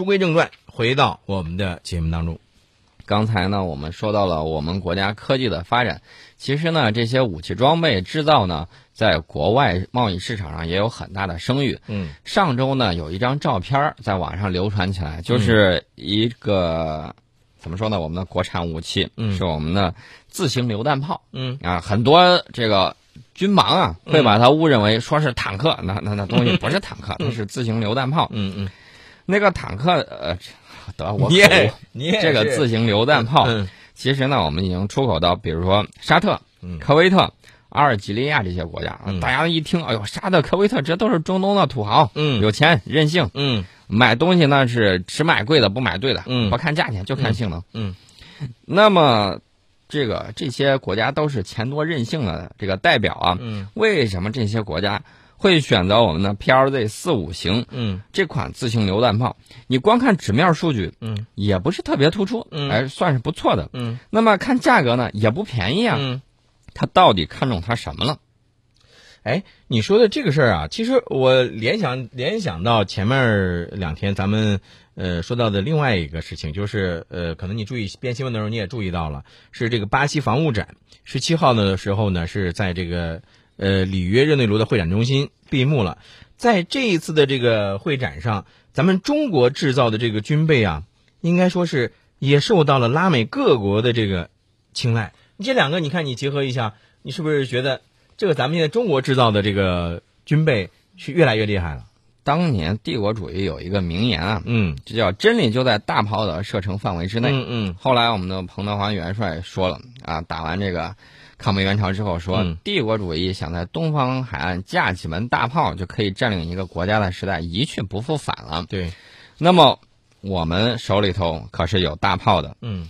书归正传，回到我们的节目当中。刚才呢，我们说到了我们国家科技的发展。其实呢，这些武器装备制造呢，在国外贸易市场上也有很大的声誉。嗯，上周呢，有一张照片在网上流传起来，就是一个、怎么说呢？我们的国产武器，嗯是我们的自行榴弹炮。嗯啊，很多这个军盲啊，会把它误认为说是坦克，那那那东西不是坦克，它是自行榴弹炮。嗯嗯，那个坦克，呃，得我你也口误。你也这个自行榴弹炮，嗯。其实呢，我们已经出口到，比如说沙特、嗯。科威特、阿尔及利亚这些国家。嗯。大家一听，哎呦，沙特、科威特，这都是中东的土豪，嗯。有钱任性，嗯。买东西呢是只买贵的，不买对的，嗯。不看价钱就看性能。嗯。那么，这个这些国家都是钱多任性的这个代表啊。嗯。为什么这些国家会选择我们的 PLZ 四五型嗯这款自行榴弹炮？你光看纸面数据，嗯也不是特别突出，嗯哎，算是不错的。嗯那么看价格呢，也不便宜啊。嗯。他到底看中它什么了？哎，你说的这个事儿啊，其实我联想联想到前面两天咱们呃说到的另外一个事情，就是呃，可能你注意编新闻的时候你也注意到了，是这个巴西防务展十七号的时候呢，是在这个呃里约热内卢的会展中心闭幕了。在这一次的这个会展上，咱们中国制造的这个军备啊，应该说是也受到了拉美各国的这个青睐。这两个你看，你结合一下，你是不是觉得这个咱们现在中国制造的这个军备是越来越厉害了？当年帝国主义有一个名言啊，嗯这叫“真理就在大炮的射程范围之内”。嗯嗯后来我们的彭德怀元帅说了啊，打完这个抗美援朝之后说，嗯帝国主义想在东方海岸架几门大炮就可以占领一个国家的时代一去不复返了。对，那么我们手里头可是有大炮的，嗯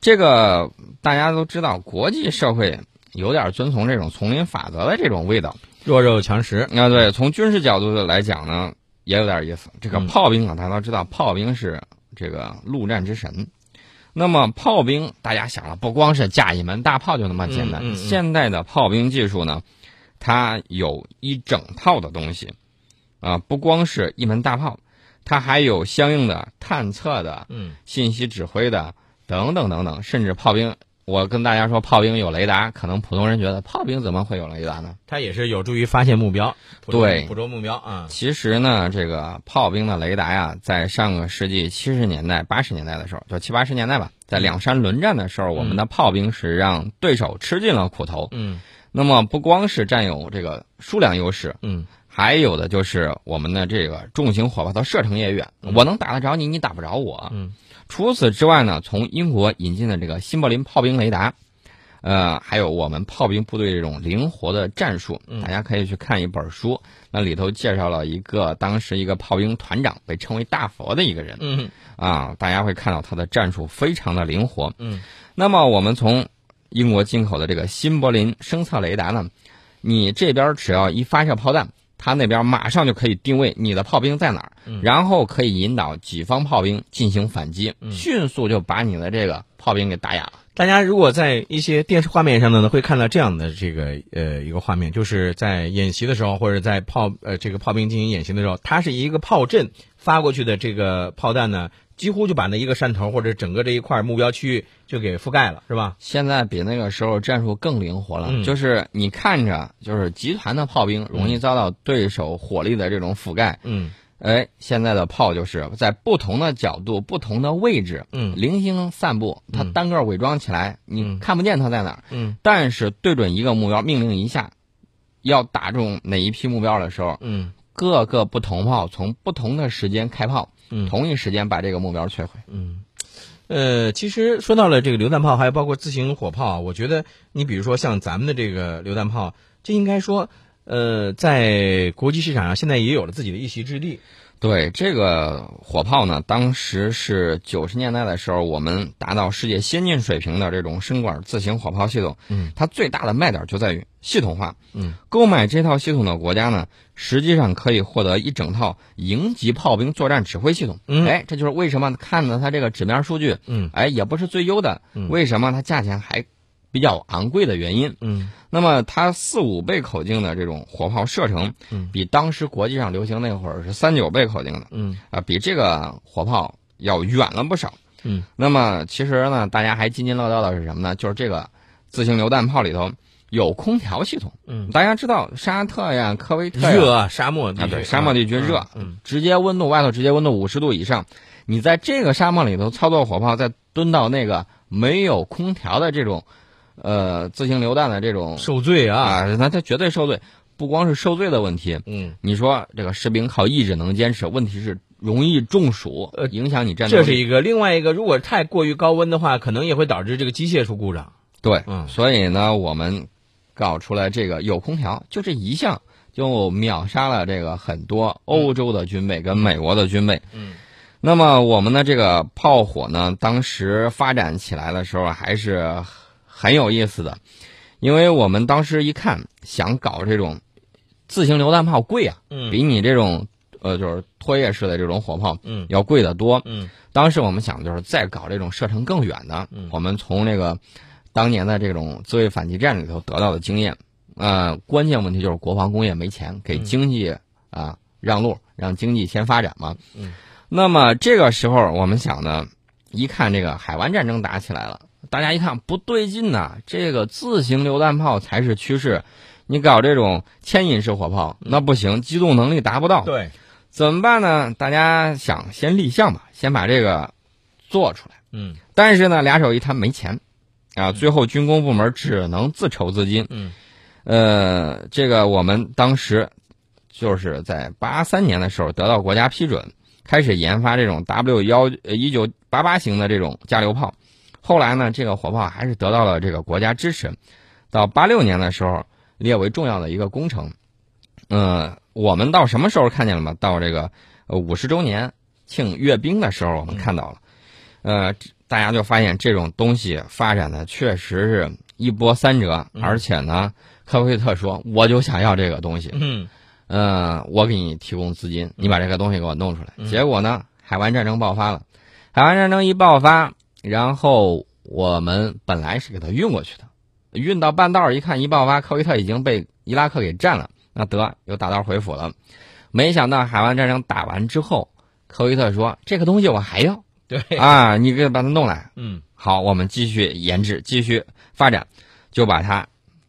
这个大家都知道，国际社会有点遵从这种丛林法则的这种味道。弱肉强食。啊，对，从军事角度来讲呢，也有点意思。这个嗯炮兵啊，大家都知道，炮兵是这个陆战之神。那么炮兵，大家想了，不光是架一门大炮就那么简单。嗯嗯嗯现代的炮兵技术呢，它有一整套的东西，啊，不光是一门大炮，它还有相应的探测的、嗯信息指挥的等等等等，甚至炮兵。我跟大家说，炮兵有雷达，可能普通人觉得炮兵怎么会有雷达呢？它也是有助于发现目标，对捕捉目标啊。其实呢，这个炮兵的雷达呀，在上个世纪七十年代、八十年代的时候，就七八十年代吧，在两山轮战的时候，我们的炮兵是让对手吃尽了苦头。嗯那么不光是占有这个数量优势，嗯还有的就是我们的这个重型火炮的射程也远，我能打得着你，你打不着我。嗯除此之外呢，从英国引进的这个新柏林炮兵雷达，呃，还有我们炮兵部队这种灵活的战术，嗯。大家可以去看一本书，那里头介绍了一个当时一个炮兵团长被称为大佛的一个人。嗯。啊，大家会看到他的战术非常的灵活。嗯。那么我们从英国进口的这个新柏林声测雷达呢，你这边只要一发射炮弹，它那边马上就可以定位你的炮兵在哪儿，嗯然后可以引导己方炮兵进行反击，嗯迅速就把你的这个炮兵给打哑了。大家如果在一些电视画面上呢，会看到这样的这个呃一个画面，就是在演习的时候，或者在炮呃这个炮兵进行演习的时候，它是一个炮阵发过去的这个炮弹呢，几乎就把那一个山头或者整个这一块目标区域就给覆盖了，是吧？现在比那个时候战术更灵活了，嗯。就是你看着就是集团的炮兵容易遭到对手火力的这种覆盖，嗯。哎，现在的炮就是在不同的角度、不同的位置，嗯。零星散布，它嗯单个伪装起来，你嗯看不见它在哪儿。嗯。但是对准一个目标，命令一下，要打中哪一批目标的时候，嗯各个不同炮从不同的时间开炮，嗯同一时间把这个目标摧毁。嗯。呃，其实说到了这个榴弹炮，还有包括自行火炮啊，我觉得你比如说像咱们的这个榴弹炮，这应该说，呃，在国际市场上现在也有了自己的一席之地。对这个火炮呢，当时是九十年代的时候，我们达到世界先进水平的这种深管自行火炮系统。嗯，它最大的卖点就在于系统化。嗯，购买这套系统的国家呢，实际上可以获得一整套营级炮兵作战指挥系统。嗯哎，这就是为什么看到它这个纸面数据，嗯哎，也不是最优的。嗯为什么它价钱还比较昂贵的原因。嗯那么它四五倍口径的这种火炮射程嗯，比当时国际上流行那会儿是三九倍口径的嗯啊，比这个火炮要远了不少。嗯，那么其实呢，大家还津津乐道的是什么呢？就是这个自行榴弹炮里头有空调系统。嗯，大家知道沙特呀、科威特热啊，沙漠地啊，区，对，沙漠地区热，嗯直接温度外头直接温度五十度以上，你在这个沙漠里头操作火炮，再蹲到那个没有空调的这种，呃，自行榴弹的这种受罪啊，啊，那他绝对受罪。不光是受罪的问题，嗯，你说这个士兵靠意志能坚持，问题是容易中暑，呃影响你战斗力。这是一个，另外一个，如果太过于高温的话，可能也会导致这个机械出故障。对，嗯所以呢，我们搞出来这个有空调，就这一项就秒杀了这个很多欧洲的军备跟美国的军备。嗯那么我们的这个炮火呢，当时发展起来的时候还是很有意思的，因为我们当时一看，想搞这种自行榴弹炮贵啊，嗯比你这种呃就是拖曳式的这种火炮嗯要贵得多。嗯当时我们想就是再搞这种射程更远的，嗯我们从那个当年的这种自卫反击战里头得到的经验，呃，关键问题就是国防工业没钱，给嗯经济啊、让路，让经济先发展嘛。嗯。那么这个时候我们想呢，一看这个海湾战争打起来了，大家一看不对劲呐、这个自行榴弹炮才是趋势，你搞这种牵引式火炮那不行，机动能力达不到。对，怎么办呢？大家想先立项吧，先把这个做出来。嗯但是呢，俩手一摊没钱，啊，最后军工部门只能自筹资金。嗯呃，这个我们当时就是在八三年的时候得到国家批准，开始研发这种 W 幺一九八八型的这种加榴炮。后来呢，这个火炮还是得到了这个国家支持。到八六年的时候，列为重要的一个工程。呃，我们到什么时候看见了吗？到这个呃五十周年庆阅兵的时候，我们看到了。呃，大家就发现这种东西发展的确实是一波三折，嗯而且呢，科威特说我就想要这个东西，嗯呃，我给你提供资金，你把这个东西给我弄出来。嗯结果呢，海湾战争爆发了，海湾战争一爆发，然后我们本来是给他运过去的，运到半道儿一看，一爆发，科威特已经被伊拉克给占了，那得又打道回府了。没想到海湾战争打完之后，科威特说这个东西我还要对，啊，你给把它弄来。嗯好，我们继续研制，继续发展，就把它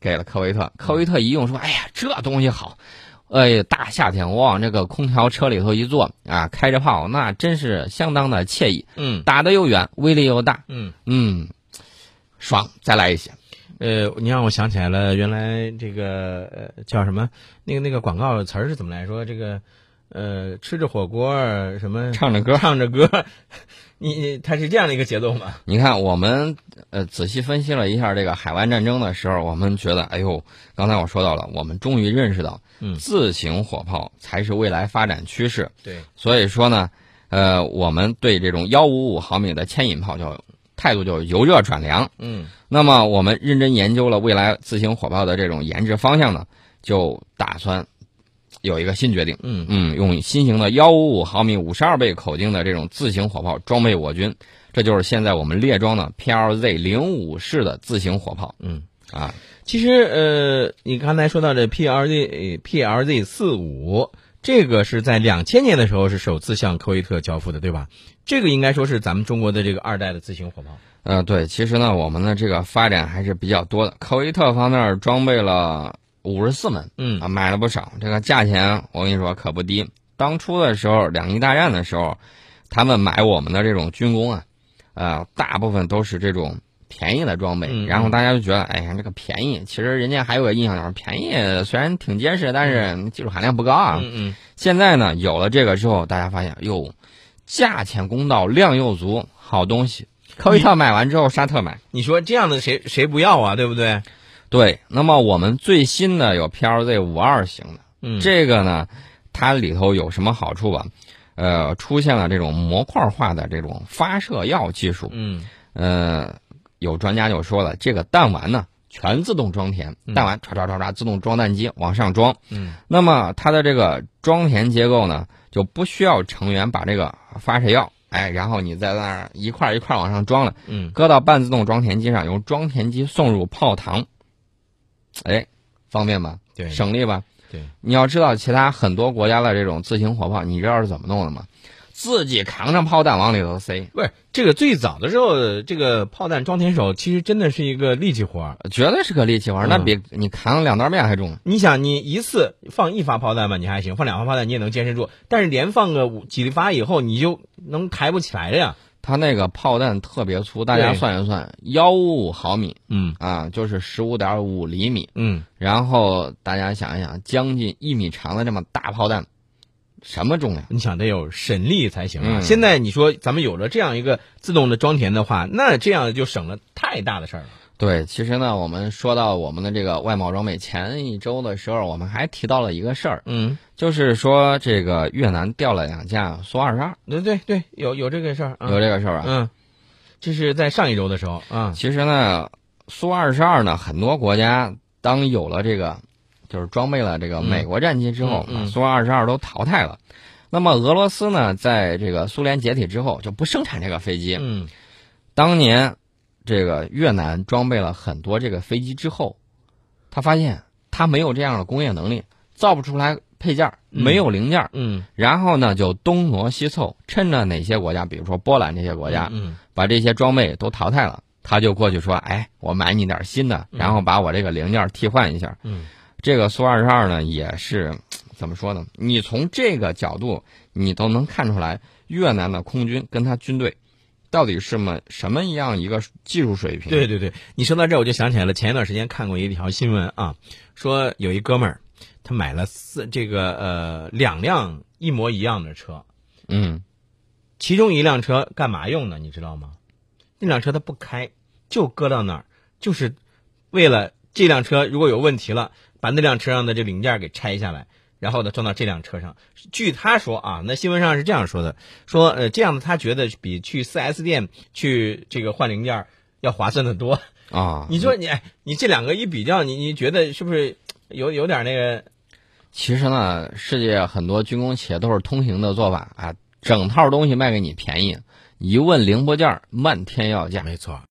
给了科威特。科威特一用说：“哎呀，这东西好！哎呀，大夏天我往这个空调车里头一坐啊，开着炮，那真是相当的惬意，嗯打得又远，威力又大，嗯。嗯，爽！再来一些。呃，你让我想起来了，原来这个呃叫什么？那个那个广告词儿是怎么来说？这个呃，吃着火锅什么唱着歌唱着歌，你你它是这样的一个节奏吗？你看，我们呃仔细分析了一下这个海湾战争的时候，我们觉得，哎呦，刚才我说到了，我们终于认识到，嗯自行火炮才是未来发展趋势。对，所以说呢，呃，我们对这种幺五五毫米的牵引炮就态度就由热转凉。嗯那么我们认真研究了未来自行火炮的这种研制方向呢，就打算有一个新决定。嗯嗯，用新型的幺五五毫米五十二倍口径的这种自行火炮装备我军，这就是现在我们列装的 PLZ 零五式的自行火炮嗯。啊。其实呃，你刚才说到这 PLZ PLZ 四五，这个是在两千年的时候是首次向科威特交付的，对吧？这个应该说是咱们中国的这个二代的自行火炮。呃，对，其实呢，我们的这个发展还是比较多的。科威特方面装备了五十四门，嗯啊，买了不少。这个价钱我跟你说可不低。当初的时候，两伊大战的时候，他们买我们的这种军工啊，呃，大部分都是这种便宜的装备。嗯然后大家就觉得，哎呀，这个便宜。其实人家还有个印象就是，便宜虽然挺结实，但是技术含量不高啊。嗯嗯现在呢，有了这个之后，大家发现，哟，价钱公道，量又足，好东西。扣一套买完之后，沙特买。你说这样的谁谁不要啊？对不对？对，那么我们最新的有 PLZ 五二型的，嗯。这个呢，它里头有什么好处吧？呃，出现了这种模块化的这种发射药技术。嗯。呃，有专家就说了，这个弹丸呢全自动装填，嗯。弹丸唰唰唰唰自动装弹机往上装。嗯。那么它的这个装填结构呢，就不需要成员把这个发射药哎，然后你在那儿一块儿一块儿往上装了，嗯。搁到半自动装填机上，由装填机送入炮膛，哎，方便吧？对省力吧？对，你要知道，其他很多国家的这种自行火炮，你知道是怎么弄的吗？自己扛上炮弹往里头塞，不是这个最早的时候，这个炮弹装填手其实真的是一个力气活儿。绝对是个力气活儿，嗯那比你扛两袋面还重。你想，你一次放一发炮弹吧，你还行；放两发炮弹你也能坚持住，但是连放个五几发以后，你就能抬不起来了呀。它那个炮弹特别粗，大家算一算，幺五五毫米嗯啊，就是十五点五厘米。嗯，然后大家想一想，将近一米长的这么大炮弹，什么重量？你想得有神力才行啊。嗯现在你说咱们有了这样一个自动的装填的话，那这样就省了太大的事儿了。对，其实呢，我们说到我们的这个外贸装备，前一周的时候，我们还提到了一个事儿，嗯，就是说这个越南掉了两架苏二十二，对对对，有有这个事儿啊。有这个事儿啊？嗯，这是在上一周的时候啊。其实呢，苏二十二呢，很多国家当有了这个，就是装备了这个嗯美国战机之后，苏二十二都淘汰了。那么俄罗斯呢，在这个苏联解体之后就不生产这个飞机。嗯当年这个越南装备了很多这个飞机之后，他发现他没有这样的工业能力，造不出来配件没有零件。嗯然后呢，就东挪西凑，趁着哪些国家，比如说波兰这些国家，嗯把这些装备都淘汰了，他就过去说：“哎，我买你点新的，嗯然后把我这个零件替换一下。嗯这个苏二十二呢，也是怎么说呢？你从这个角度，你都能看出来越南的空军跟他军队到底是么什么样一个技术水平。对对对，你说到这儿我就想起来了，前一段时间看过一条新闻啊，说有一哥们儿他买了四这个呃两辆一模一样的车，嗯，其中一辆车干嘛用的，你知道吗？那辆车他不开，就搁到那儿，就是为了这辆车如果有问题了，把那辆车上的这零件给拆下来，然后呢装到这辆车上。据他说啊，那新闻上是这样说的，说呃这样的他觉得比去 4S 店去这个换零件要划算的多。啊，你说你哎，你这两个一比较，你你觉得是不是有有点那个？其实呢，世界很多军工企业都是通行的做法啊，整套东西卖给你便宜，一问零部件儿漫天要价。没错。